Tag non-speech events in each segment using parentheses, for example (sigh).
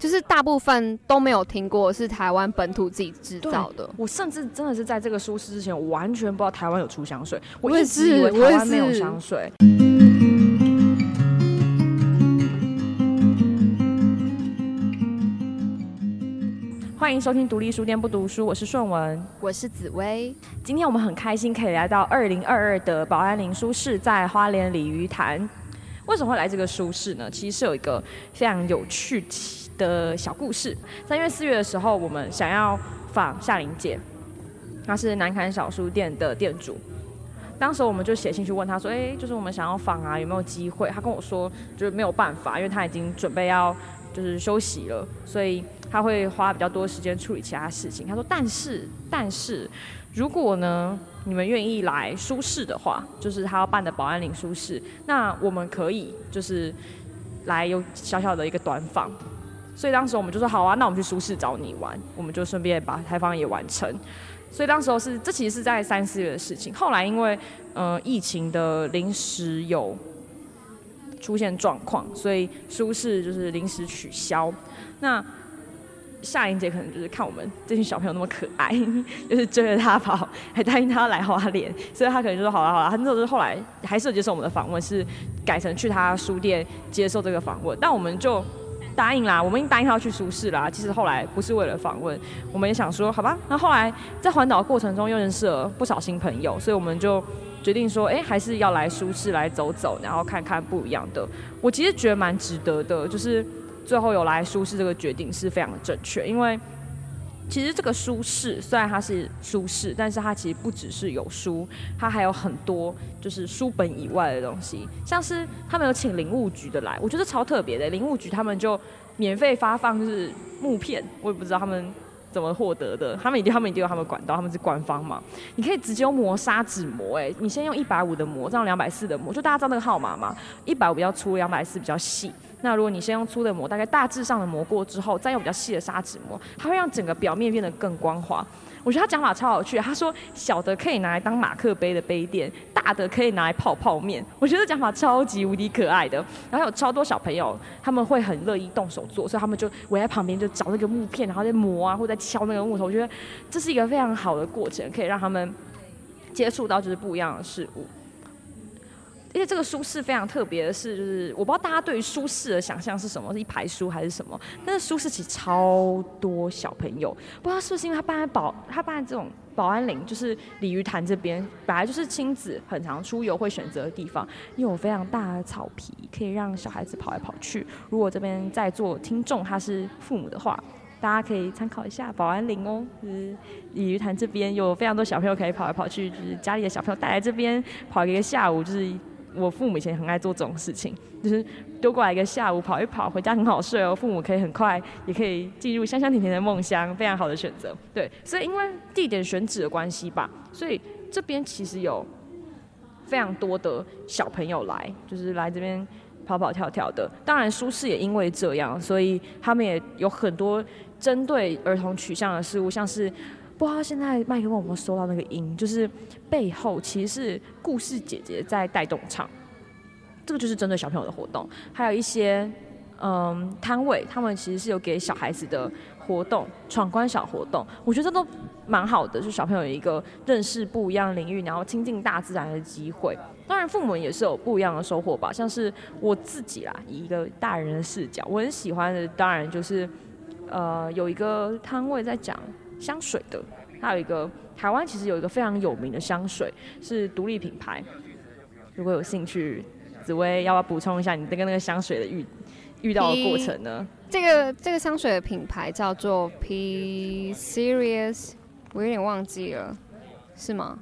就是大部分都没有听过是台湾本土自己制造的。我甚至真的是在这个舒适之前，我完全不知道台湾有出香水，我也一直以为台湾没有香水。欢迎收听独立书店不读书，我是顺文，我是紫薇。今天我们很开心可以来到二零二二的保安林书室，在花莲鲤鱼潭。为什么会来这个书室呢？其实是有一个非常有趣的小故事。三月四月的时候，我们想要访夏玲姐，她是南坎小书店的店主。当时我们就写信去问她说：“哎，就是我们想要访啊，有没有机会？”她跟我说，就是没有办法，因为她已经准备要就是休息了，所以。他会花比较多时间处理其他事情。她说：“但是，但是，如果呢，你们愿意来舒适的话，就是他要办的保安岭舒适，那我们可以就是来有小小的一个短访。所以当时我们就说好啊，那我们去舒适找你玩，我们就顺便把采访也完成。所以当时候是这其实是在三四月的事情。后来因为呃疫情的临时有出现状况，所以舒适就是临时取消。那夏玲姐可能就是看我们这群小朋友那么可爱，(laughs) 就是追着他跑，还答应他来花莲，所以他可能就说好了好了。他那时候后来还是接受我们的访问，是改成去他书店接受这个访问，但我们就答应啦，我们已经答应他要去苏轼啦。其实后来不是为了访问，我们也想说好吧。那后来在环岛过程中又认识了不少新朋友，所以我们就决定说，哎，还是要来苏轼来走走，然后看看不一样的。我其实觉得蛮值得的，就是。最后有来苏轼这个决定是非常的正确，因为其实这个舒适虽然它是舒适，但是它其实不只是有书，它还有很多就是书本以外的东西，像是他们有请林务局的来，我觉得超特别的，林务局他们就免费发放就是木片，我也不知道他们。怎么获得的？他们一定，他们一定有他们管道，他们是官方嘛？你可以直接用磨砂纸磨，哎，你先用一百五的磨，这样两百四的磨，就大家知道那个号码嘛？一百五比较粗，两百四比较细。那如果你先用粗的磨，大概大致上的磨过之后，再用比较细的砂纸磨，它会让整个表面变得更光滑。我觉得他讲法超有趣。他说小的可以拿来当马克杯的杯垫，大的可以拿来泡泡面。我觉得讲法超级无敌可爱的。然后有超多小朋友，他们会很乐意动手做，所以他们就围在旁边就找那个木片，然后在磨啊，或者在敲那个木头。我觉得这是一个非常好的过程，可以让他们接触到就是不一样的事物。而且这个书室非常特别的是，就是我不知道大家对于书室的想象是什么，是一排书还是什么？但是书室其实超多小朋友，不知道是不是因为他办在保，他办在这种保安岭，就是鲤鱼潭这边，本来就是亲子很常出游会选择的地方，又有非常大的草皮，可以让小孩子跑来跑去。如果这边在座听众他是父母的话，大家可以参考一下保安岭哦，就是鲤鱼潭这边有非常多小朋友。可以跑来跑去，就是家里的小朋友。带来这边跑一个下午，就是。我父母以前很爱做这种事情，就是丢过来一个下午跑一跑，回家很好睡哦。父母可以很快也可以进入香香甜甜的梦乡，非常好的选择。对，所以因为地点选址的关系吧，所以这边其实有非常多的小朋友来，就是来这边跑跑跳跳的。当然，舒适也因为这样，所以他们也有很多针对儿童取向的事物，像是。不知道现在麦克风有没有收到那个音，就是背后其实是故事姐姐在带动唱，这个就是针对小朋友的活动。还有一些嗯摊位，他们其实是有给小孩子的活动，闯关小活动，我觉得这都蛮好的，就小朋友有一个认识不一样领域，然后亲近大自然的机会。当然父母也是有不一样的收获吧，像是我自己啦，以一个大人的视角，我很喜欢的，当然就是呃有一个摊位在讲。香水的，还有一个台湾其实有一个非常有名的香水是独立品牌。如果有兴趣，紫薇要不要补充一下你跟那个香水的遇遇到的过程呢？这个这个香水的品牌叫做 P Serious，我有点忘记了，是吗？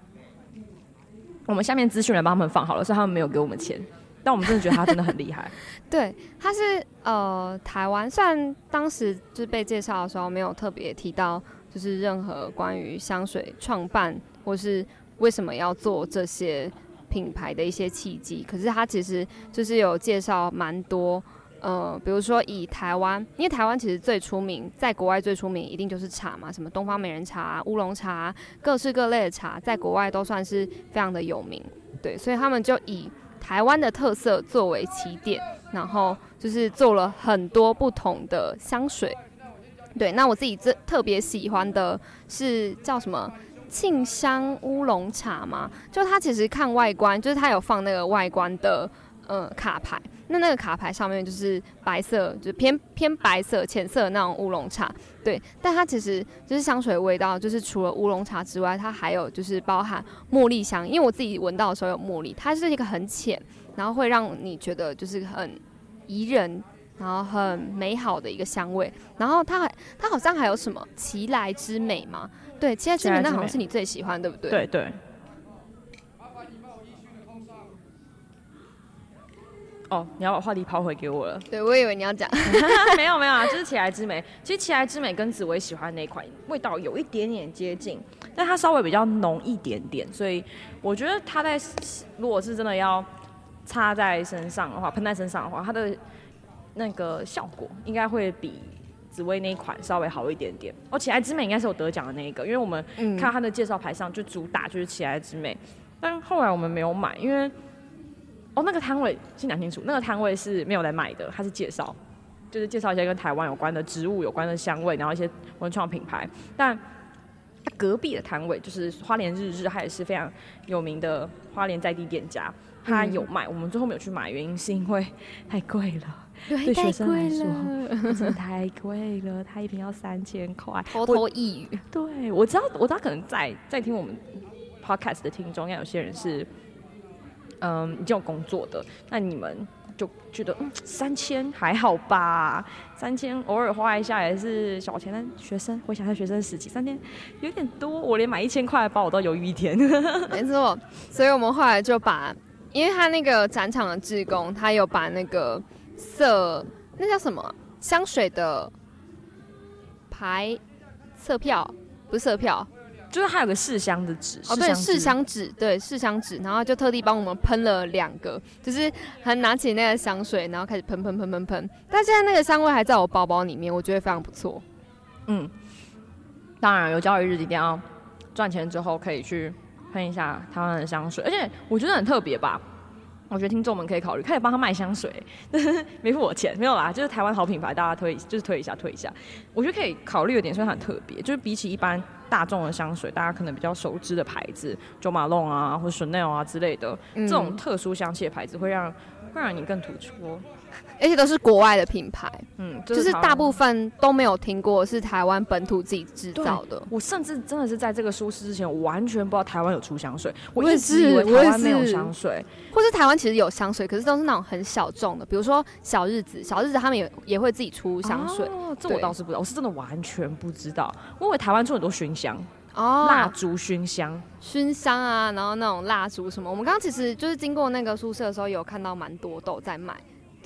我们下面资讯来帮他们放好了，所以他们没有给我们钱，但我们真的觉得他真的很厉害。(laughs) 对，他是呃台湾，虽然当时就是被介绍的时候没有特别提到。就是任何关于香水创办或是为什么要做这些品牌的一些契机，可是他其实就是有介绍蛮多，呃，比如说以台湾，因为台湾其实最出名，在国外最出名一定就是茶嘛，什么东方美人茶、乌龙茶，各式各类的茶，在国外都算是非常的有名，对，所以他们就以台湾的特色作为起点，然后就是做了很多不同的香水。对，那我自己最特别喜欢的是叫什么沁香乌龙茶吗？就它其实看外观，就是它有放那个外观的呃卡牌，那那个卡牌上面就是白色，就偏偏白色浅色的那种乌龙茶。对，但它其实就是香水味道，就是除了乌龙茶之外，它还有就是包含茉莉香，因为我自己闻到的时候有茉莉，它是一个很浅，然后会让你觉得就是很宜人。然后很美好的一个香味，然后它还它好像还有什么奇来之美吗？对，奇来之美那好像是你最喜欢，对不对？对对。哦，你要把话题抛回给我了。(laughs) 对，我以为你要讲，(laughs) 没有没有啊，就是奇来之美。其实奇来之美跟紫薇喜欢那款味道有一点点接近，但它稍微比较浓一点点，所以我觉得它在如果是真的要擦在身上的话，喷在身上的话，它的。那个效果应该会比紫薇那一款稍微好一点点。哦，起来之美应该是有得奖的那一个，因为我们看它的介绍牌上就主打就是起来之美，但后来我们没有买，因为哦那个摊位先讲清楚，那个摊位是没有来买的，它是介绍，就是介绍一些跟台湾有关的植物有关的香味，然后一些文创品牌。但隔壁的摊位就是花莲日日，它也是非常有名的花莲在地店家，它有卖，我们最后没有去买，原因是因为太贵了。对学生来说，(laughs) 真的太贵了，它一瓶要三千块，偷偷一语。对，我知道，我知道，可能在在听我们 podcast 的听众，应该有些人是，嗯，已经有工作的，那你们就觉得，嗯，三千还好吧？三千偶尔花一下也是小钱。但学生，回想下学生时期，三千有点多，我连买一千块的包我都犹豫一天。(laughs) (laughs) 没错，所以我们后来就把，因为他那个展场的志工，他有把那个。色那叫什么香水的牌色票不是色票，就是还有个试香的纸哦，对，试香纸对试香纸，然后就特地帮我们喷了两个，就是还拿起那个香水，然后开始喷喷喷喷喷。但现在那个香味还在我包包里面，我觉得非常不错。嗯，当然有交易日一定要赚钱之后可以去喷一下台湾的香水，而且我觉得很特别吧。我觉得听众们可以考虑，可以帮他卖香水，没付我钱，没有啦，就是台湾好品牌，大家推，就是推一下，推一下。我觉得可以考虑的点，虽然很特别，就是比起一般大众的香水，大家可能比较熟知的牌子，九马龙啊，或者 Chanel 啊之类的，这种特殊香气的牌子，会让会让你更突出。而且都是国外的品牌，嗯，就是大部分都没有听过是台湾本土自己制造的。我甚至真的是在这个舒适之前，我完全不知道台湾有出香水。我一直以为台湾没有香水，或是台湾其实有香水，可是都是那种很小众的，比如说小日子，小日子他们也也会自己出香水。哦，这我倒是不知道，我是真的完全不知道。我以为台湾出很多熏香哦，蜡烛熏香、熏香啊，然后那种蜡烛什么。我们刚刚其实就是经过那个宿舍的时候，有看到蛮多都在卖。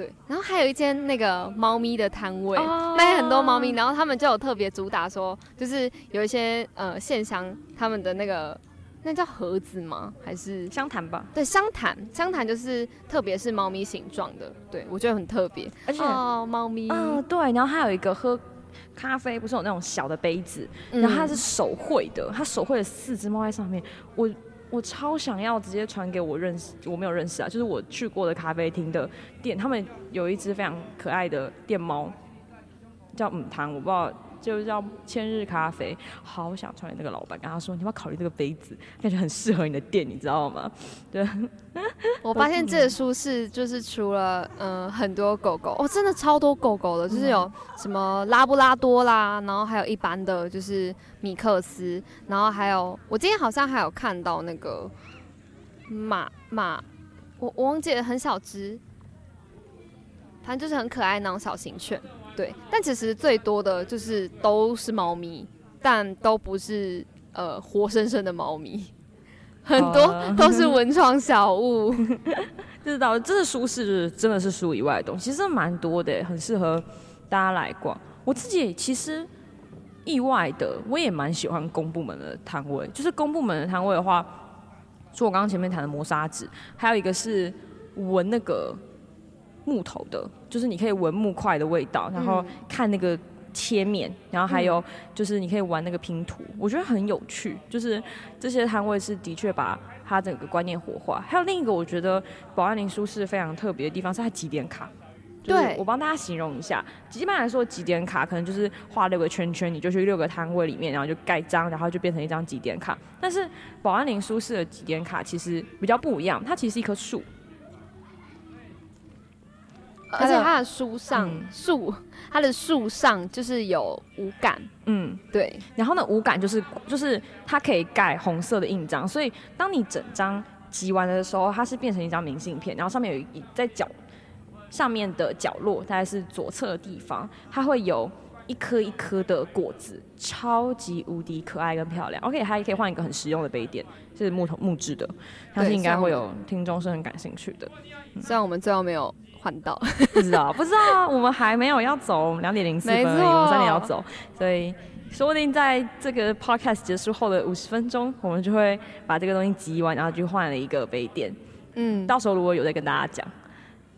对，然后还有一间那个猫咪的摊位，卖很多猫咪，然后他们就有特别主打说，就是有一些呃线香，他们的那个那叫盒子吗？还是香坛吧？对，香坛，香坛就是特别是猫咪形状的，对我觉得很特别，而且哦，猫咪，嗯，对，然后还有一个喝咖啡，不是有那种小的杯子，然后它是手绘的，它手绘了四只猫在上面，我。我超想要直接传给我认识，我没有认识啊，就是我去过的咖啡厅的店，他们有一只非常可爱的店猫，叫母汤，我不知道。就叫千日咖啡，好想传给那个老板，跟他说，你要考虑这个杯子，感觉很适合你的店，你知道吗？(laughs) 对，(laughs) 我发现这个书是就是除了嗯很多狗狗，哦，真的超多狗狗的，就是有什么拉布拉多啦，然后还有一般的就是米克斯，然后还有我今天好像还有看到那个马马，我我忘记了很小只，反正就是很可爱那种小型犬。对，但其实最多的就是都是猫咪，但都不是呃活生生的猫咪，很多都是文创小物。(laughs) 知道，这是舒适，真的是书以外的东西，其实蛮多的，很适合大家来逛。我自己其实意外的，我也蛮喜欢公部门的摊位。就是公部门的摊位的话，除我刚刚前面谈的磨砂纸，还有一个是闻那个。木头的，就是你可以闻木块的味道，然后看那个切面，然后还有就是你可以玩那个拼图，我觉得很有趣。就是这些摊位是的确把它整个观念活化。还有另一个我觉得保安林书是非常特别的地方，是它几点卡。对我帮大家形容一下，一般来说几点卡可能就是画六个圈圈，你就去六个摊位里面，然后就盖章，然后就变成一张几点卡。但是保安林书室的几点卡其实比较不一样，它其实是一棵树，而且它的书上嗯树，它的树上就是有五感，嗯，对，然后呢，五感就是就是它可以盖红色的印章，所以当你整张集完的时候，它是变成一张明信片，然后上面有一在角上面的角落，大概是左侧的地方，它会有一颗一颗的果子，超级无敌可爱跟漂亮。OK，它也可以换一个很实用的杯垫，是木头木质的，相信应该会有听众是很感兴趣的。虽然我们最后没有换到，不知道，不知道啊，我们还没有要走，我们两点零四分而已，我们三点要走，所以说不定在这个 podcast 结束后的五十分钟，我们就会把这个东西集完，然后就换了一个杯垫。嗯，到时候如果有再跟大家讲。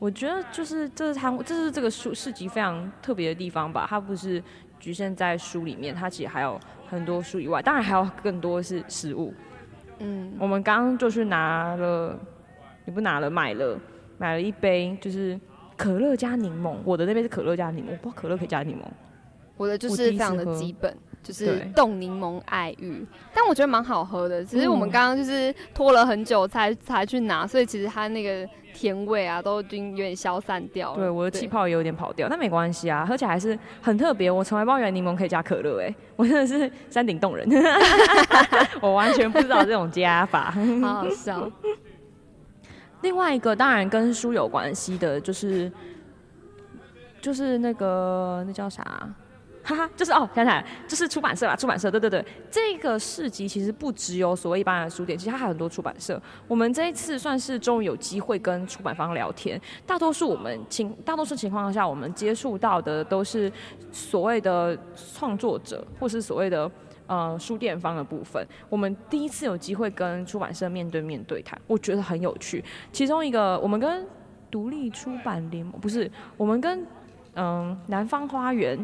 我觉得就是这是它，这是这个书市集非常特别的地方吧。它不是局限在书里面，它其实还有很多书以外，当然还有更多是食物。嗯，我们刚刚就去拿了，你不拿了，买了买了一杯，就是可乐加柠檬。我的那杯是可乐加柠檬，我不知道可乐可以加柠檬。我的就是非常的基本，就是冻柠檬爱玉，但我觉得蛮好喝的。只是我们嗯刚刚就是拖了很久才才去拿，所以其实它那个甜味啊都已经有点消散掉了。对，我的气泡也有点跑掉，但没关系啊，喝起来还是很特别。我从来不知道原来柠檬可以加可乐，哎，我真的是山顶洞人，(laughs) (laughs) 我完全不知道这种加法。好好笑。另外一个当然跟书有关系的，就是就是那个那叫啥？(laughs) 哈哈，就是哦，想起来，就是出版社吧，出版社，对对对，这个市集其实不只有所谓一般的书店，其实它还有很多出版社。我们这一次算是终于有机会跟出版方聊天，大多数我们情大多数情况下，我们接触到的都是所谓的创作者，或是所谓的呃书店方的部分。我们第一次有机会跟出版社面对面对谈，我觉得很有趣。其中一个，我们跟独立出版联盟不是，我们跟嗯南方花园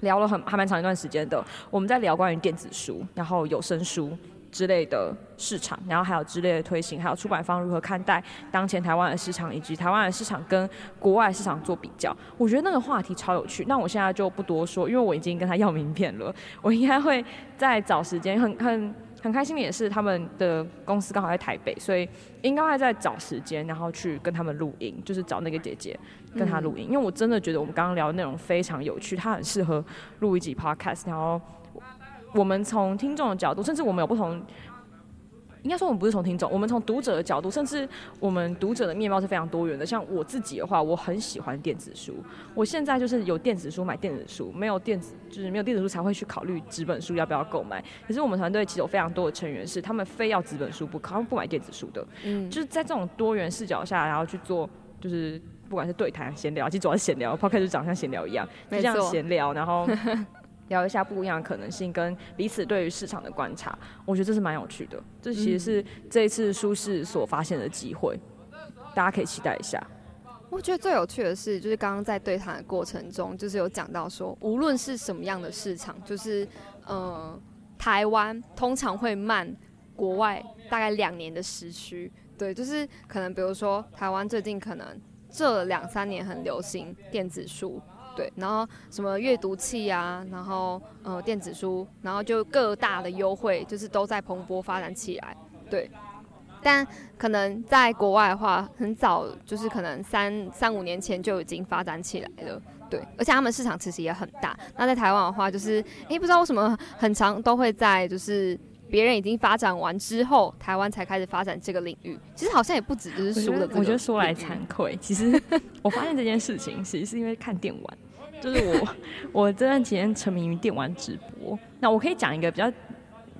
聊了很还蛮长一段时间的。我们在聊关于电子书，然后有声书。之类的市场，然后还有之类的推行，还有出版方如何看待当前台湾的市场，以及台湾的市场跟国外市场做比较。我觉得那个话题超有趣。那我现在就不多说，因为我已经跟他要名片了。我应该会再找时间，很很很开心的也是他们的公司刚好在台北，所以应该会再找时间，然后去跟他们录音，就是找那个姐姐跟他录音。因为我真的觉得我们刚刚聊的内容非常有趣，他很适合录一集 podcast，然后。我们从听众的角度，甚至我们有不同，应该说我们不是从听众，我们从读者的角度，甚至我们读者的面貌是非常多元的。像我自己的话，我很喜欢电子书，我现在就是有电子书买电子书，没有电子就是没有电子书才会去考虑纸本书要不要购买。可是我们团队其实有非常多的成员是他们非要纸本书不可，他们不买电子书的。嗯，就是在这种多元视角下，然后去做就是。不管是对谈、闲聊，其实主要是闲聊 c a 就长得像闲聊一样，就这样闲聊，然后聊一下不一样的可能性跟彼此对于市场的观察，我觉得这是蛮有趣的。这其实是这一次舒适所发现的机会，大家可以期待一下。我觉得最有趣的是，就是刚刚在对谈的过程中，就是有讲到说，无论是什么样的市场，就是呃，台湾通常会慢国外大概两年的时区。对，就是可能比如说台湾最近可能这两三年很流行电子书，对，然后什么阅读器啊，然后呃电子书，然后就各大的优惠就是都在蓬勃发展起来，对。但可能在国外的话，很早就是可能三三五年前就已经发展起来了，对，而且他们市场其实也很大。那在台湾的话，就是诶、不知道为什么很长都会在就是别人已经发展完之后，台湾才开始发展这个领域。其实好像也不止就是书的这个我觉得说来惭愧，其实我发现这件事情其实是因为看电玩，就是我我这段期间沉迷于电玩直播。那我可以讲一个比较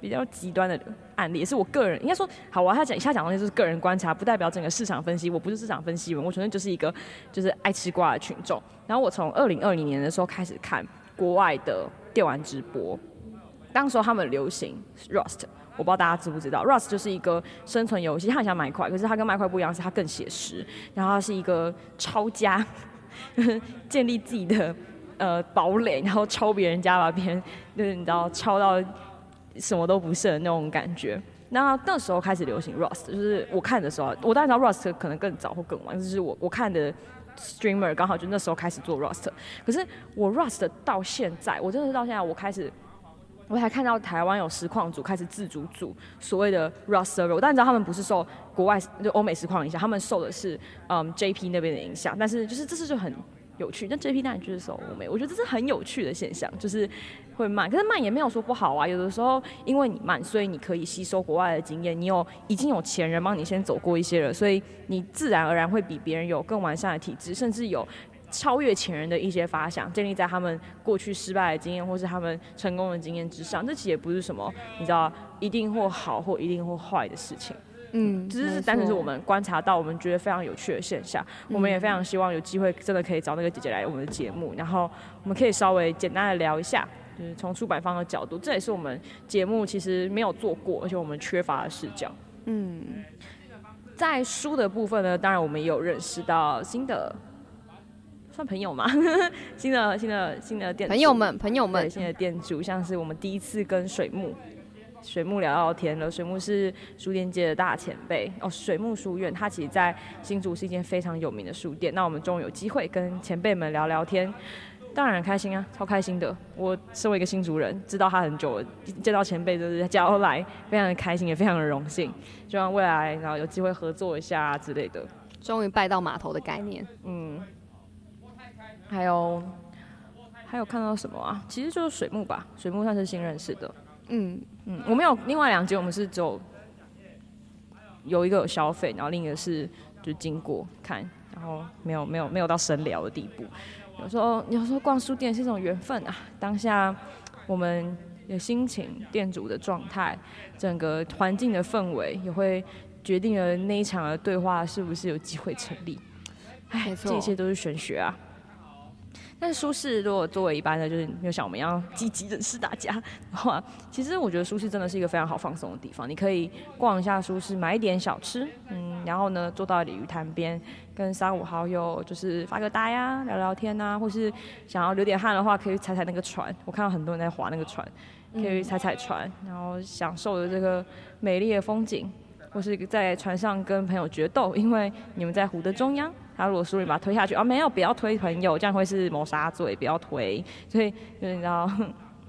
比较极端的案例，也是我个人应该说好，我要讲以下讲的就是个人观察，不代表整个市场分析。我不是市场分析员，我纯粹就是一个就是爱吃瓜的群众。然后我从二零二零年的时候开始看国外的电玩直播，当时候他们流行 Rust。我不知道大家知不知道，Rust 就是一个生存游戏，它很像麦块，可是它跟麦块不一样，是它更写实，然后它是一个抄家，(laughs) 建立自己的呃堡垒，然后抄别人家，把别人就是你知道抄到什么都不剩的那种感觉。那那时候开始流行 Rust，就是我看的时候，我当然知道 Rust 可能更早或更晚，就是我我看的 streamer 刚好就那时候开始做 Rust，可是我 Rust 到现在，我真的是到现在我开始。我还看到台湾有实况组开始自主组所谓的 Rust server，但你知道他们不是受国外就欧美实况影响，他们受的是嗯 JP 那边的影响。但是就是这是就很有趣，但 JP 当然就是受欧美，我觉得这是很有趣的现象，就是会慢，可是慢也没有说不好啊。有的时候因为你慢，所以你可以吸收国外的经验，你有已经有前人帮你先走过一些了，所以你自然而然会比别人有更完善的体质，甚至有。超越前人的一些发想，建立在他们过去失败的经验或是他们成功的经验之上。这其实也不是什么你知道一定或好或一定或坏的事情。嗯，只是单纯是我们观察到我们觉得非常有趣的现象。我们也非常希望有机会真的可以找那个姐姐来我们的节目，然后我们可以稍微简单的聊一下，就是从出版方的角度，这也是我们节目其实没有做过，而且我们缺乏的视角。嗯，在书的部分呢，当然我们也有认识到新的。算朋友嘛，(laughs) 新的新的新的店朋友们朋友们，新的店主，像是我们第一次跟水木水木聊聊天了。水木是书店界的大前辈哦，水木书院，它其实在新竹是一间非常有名的书店。那我们终于有机会跟前辈们聊聊天，当然很开心啊，超开心的。我身为一个新竹人，知道他很久了，见到前辈就是交来，非常的开心，也非常的荣幸。希望未来然后有机会合作一下之类的。终于拜到码头的概念，嗯。还有，还有看到什么啊？其实就是水木吧，水木算是新认识的。嗯嗯，我们有另外两节，我们是走有有一个有消费，然后另一个是就经过看，然后没有没有没有到深聊的地步。有时候有时候逛书店是一种缘分啊，当下我们的心情、店主的状态、整个环境的氛围，也会决定了那一场的对话是不是有机会成立。哎，这一切都是玄学啊。但是舒适，如果作为一般的，就是没有像我们一样积极认识大家的话，其实我觉得舒适真的是一个非常好放松的地方。你可以逛一下舒适，买一点小吃，嗯，然后呢坐到鲤鱼潭边，跟三五好友就是发个呆呀，聊聊天呐，或是想要流点汗的话，可以踩踩那个船。我看到很多人在划那个船，可以踩踩船，然后享受着这个美丽的风景，或是在船上跟朋友决斗，因为你们在湖的中央。他如果输，你把他推下去啊？没有，不要推朋友，这样会是谋杀罪，不要推。所以就是你知道，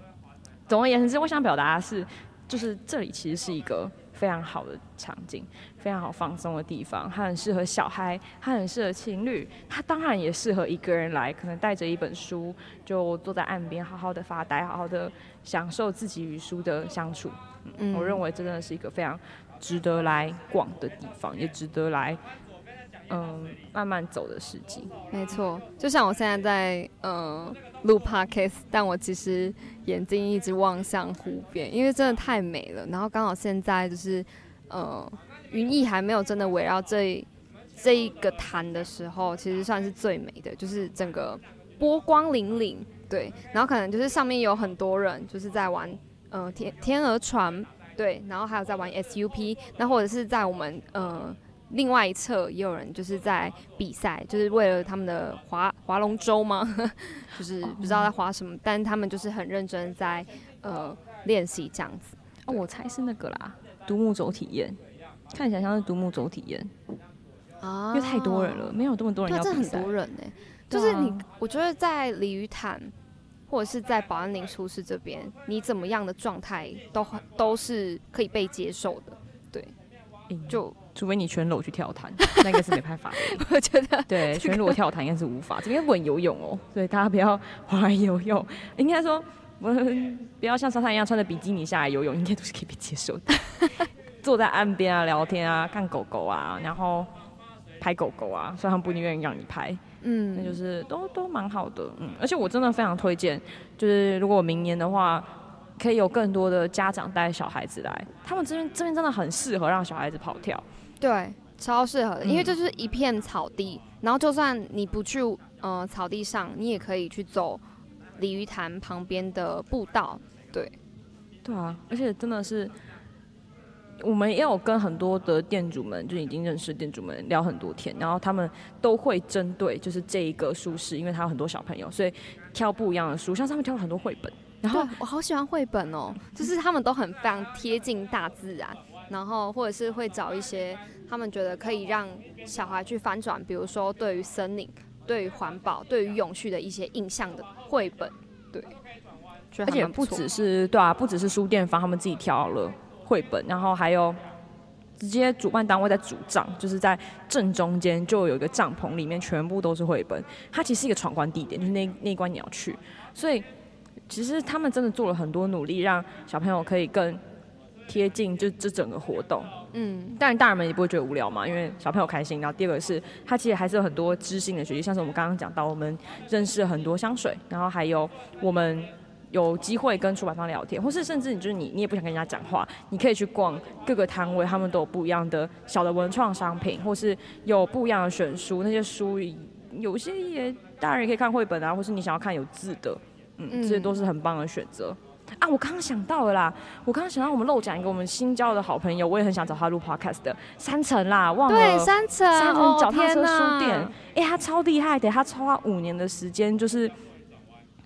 (laughs) 总而言之，我想表达的是，就是这里其实是一个非常好的场景，非常好放松的地方。它很适合小孩，它很适合情侣，它当然也适合一个人来，可能带着一本书，就坐在岸边，好好的发呆，好好的享受自己与书的相处。嗯，我认为真的是一个非常值得来逛的地方，也值得来。嗯，慢慢走的时机，没错。就像我现在在嗯录 podcast，但我其实眼睛一直望向湖边，因为真的太美了。然后刚好现在就是呃云翳还没有真的围绕这这一个潭的时候，其实算是最美的，就是整个波光粼粼。对，然后可能就是上面有很多人就是在玩呃天天鹅船，对，然后还有在玩 SUP，那或者是在我们呃。另外一侧也有人就是在比赛，就是为了他们的划划龙舟吗？(laughs) 就是不知道在划什么，但他们就是很认真在呃练习这样子。哦，我猜是那个啦，独木舟体验，看起来像是独木舟体验啊，因为太多人了，没有这么多人要比赛。很多人呢，就是你，我觉得在鲤鱼潭或者是在保安林出事这边，你怎么样的状态都很都是可以被接受的，对，就。除非你全裸去跳潭，(laughs) 那应该是没办法的。我觉得对，全裸跳潭应该是无法。这边不能游泳哦，(laughs) 所以大家不要滑来游泳。应该说，我不要像沙滩一样穿着比基尼下来游泳，应该都是可以被接受的。(laughs) 坐在岸边啊，聊天啊，看狗狗啊，然后拍狗狗啊，虽然他们不一定愿意让你拍，嗯，那就是都都蛮好的，嗯。而且我真的非常推荐，就是如果明年的话。可以有更多的家长带小孩子来，他们这边这边真的很适合让小孩子跑跳，对，超适合的，因为就是一片草地，然后就算你不去呃草地上，你也可以去走鲤鱼潭旁边的步道，对，对啊，而且真的是，我们也有跟很多的店主们，就已经认识店主们聊很多天，然后他们都会针对就是这一个书室，因为他有很多小朋友，所以挑不一样的书，像他们挑了很多绘本。然后我好喜欢绘本哦，就是他们都很非常贴近大自然，然后或者是会找一些他们觉得可以让小孩去翻转，比如说对于森林对于环保、对于永续的一些印象的绘本，对，而且不只是对啊，不只是书店方他们自己挑了绘本，然后还有直接主办单位在主帐，就是在正中间就有一个帐篷，里面全部都是绘本。它其实是一个闯关地点，就是那那一关你要去，所以其实他们真的做了很多努力，让小朋友可以更贴近就这整个活动。嗯，但大人们也不会觉得无聊嘛，因为小朋友开心。然后第二个是，它其实还是有很多知性的学习，像是我们刚刚讲到，我们认识了很多香水，然后还有我们有机会跟出版方聊天，或是甚至你就是你，你也不想跟人家讲话，你可以去逛各个摊位，他们都有不一样的小的文创商品，或是有不一样的选书，那些书有些也大人也可以看绘本啊，或是你想要看有字的，嗯，这些都是很棒的选择。啊，我刚刚想到了啦！我刚刚想到我们漏讲一个我们新交的好朋友，我也很想找他录 podcast 的三层啦，忘了对三层三层脚踏车书店，哎，他超厉害的，他超花五年的时间，就是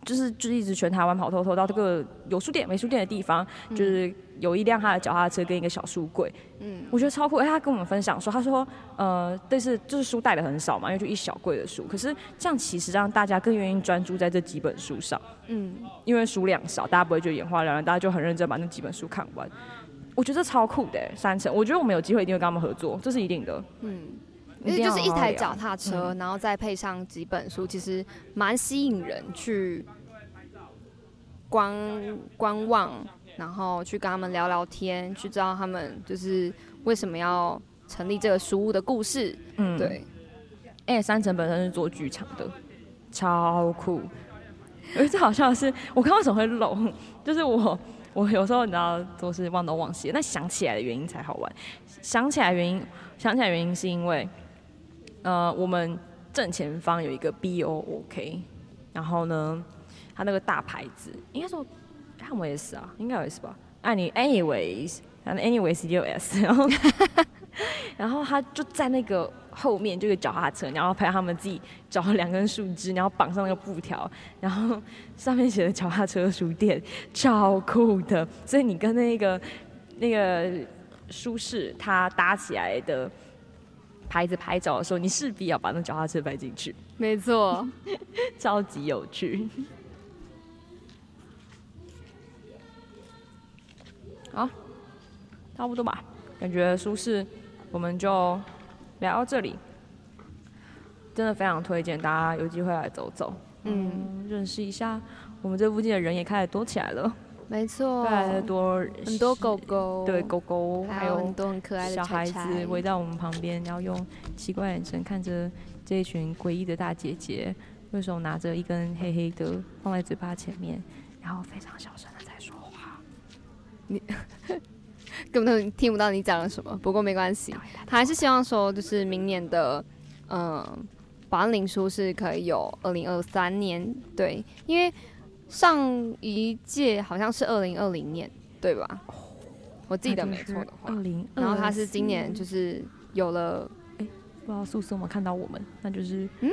就是就是一直全台湾跑透透到这个有书店没书店的地方，就是。有一辆他的脚踏车跟一个小书柜，嗯，我觉得超酷。哎，他跟我们分享说，他说，呃，但是就是书带的很少嘛，因为就一小柜的书。可是这样其实让大家更愿意专注在这几本书上，嗯，因为书量少，大家不会觉得眼花缭乱，大家就很认真把那几本书看完。我觉得超酷的，三层。我觉得我们有机会一定会跟他们合作，这是一定的。嗯，因为就是一台脚踏车，然后再配上几本书，其实蛮吸引人去观观望。然后去跟他们聊聊天，去知道他们就是为什么要成立这个书屋的故事。嗯，对。哎，三层本身是做剧场的，超酷。(laughs) 而且好像是我刚刚为什么会漏，就是我我有时候你知道都是忘东忘西，那想起来的原因才好玩。想起来原因，想起来原因是因为，呃，我们正前方有一个 B O O K，然后呢，它那个大牌子应该说。看我也是啊，应该有 S 吧？啊，你 anyways，反正 anyways 就有 S，然后 (laughs) 然后他就在那个后面就个脚踏车，然后拍他们自己找了两根树枝，然后绑上那个布条，然后上面写的脚踏车书店，超酷的。所以你跟那个那个舒适他搭起来的牌子拍照的时候，你势必要把那脚踏车摆进去。没错，(laughs) 超级有趣。好，差不多吧。感觉舒适，我们就聊到这里。真的非常推荐大家有机会来走走，嗯，认识一下我们这附近的人也开始多起来了。没错，越来越多很多狗狗，对狗狗，还有很多很可爱的小孩子围在我们旁边，然后用奇怪眼神看着这一群诡异的大姐姐，右手拿着一根黑黑的放在嘴巴前面，然后非常小声的在说话。你 (laughs) 根本都听不到你讲了什么，不过没关系，他还是希望说，就是明年的，嗯，保安林书是可以有二零二三年，对，因为上一届好像是二零二零年，对吧？我记得没错的话，二零，然后他是今年就是有了，哎，不知道素素有没有看到我们？那就是，嗯，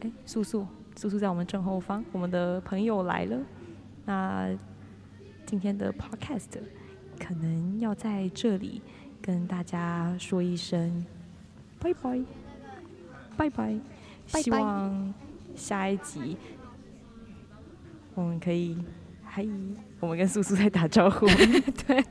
哎，素素，素素在我们正后方，我们的朋友来了，那。今天的 podcast 可能要在这里跟大家说一声拜拜，拜拜，希望下一集我们可以，嗨，我们跟素素在打招呼，(laughs) 对，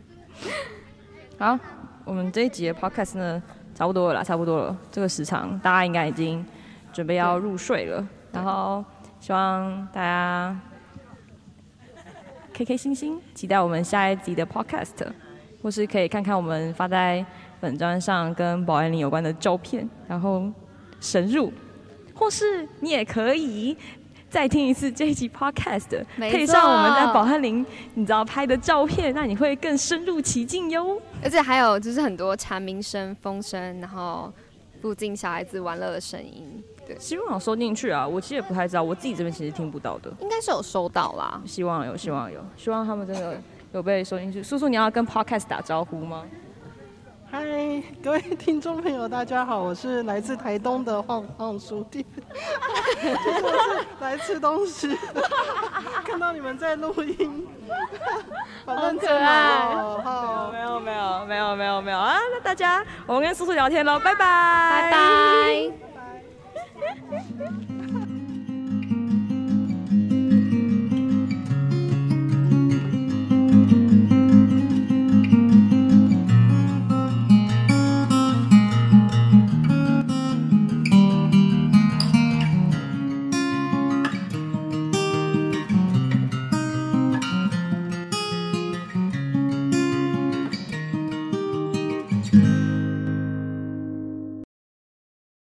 好，我们这一集的 podcast 呢，差不多了啦，差不多了，这个时长大家应该已经准备要入睡了，然后希望大家。开开心心，期待我们下一集的 podcast，或是可以看看我们发在本专上跟保安林有关的照片，然后深入，或是你也可以再听一次这一集 podcast，配上我们在保安林你知道拍的照片，那你会更深入其境哟。而且还有就是很多蝉鸣声、风声，然后附近小孩子玩乐的声音。对希望有收进去啊！我其实也不太知道，我自己这边其实听不到的。应该是有收到啦，希望有，希望有，希望他们真的有被收进去。叔叔，你要跟 Podcast 打招呼吗？嗨，各位听众朋友，大家好，我是来自台东的晃晃书店，就是来吃东西，看到你们在录音，好可爱，没有没有没有没有没有啊！那大家，我们跟叔叔聊天喽，拜拜，拜拜。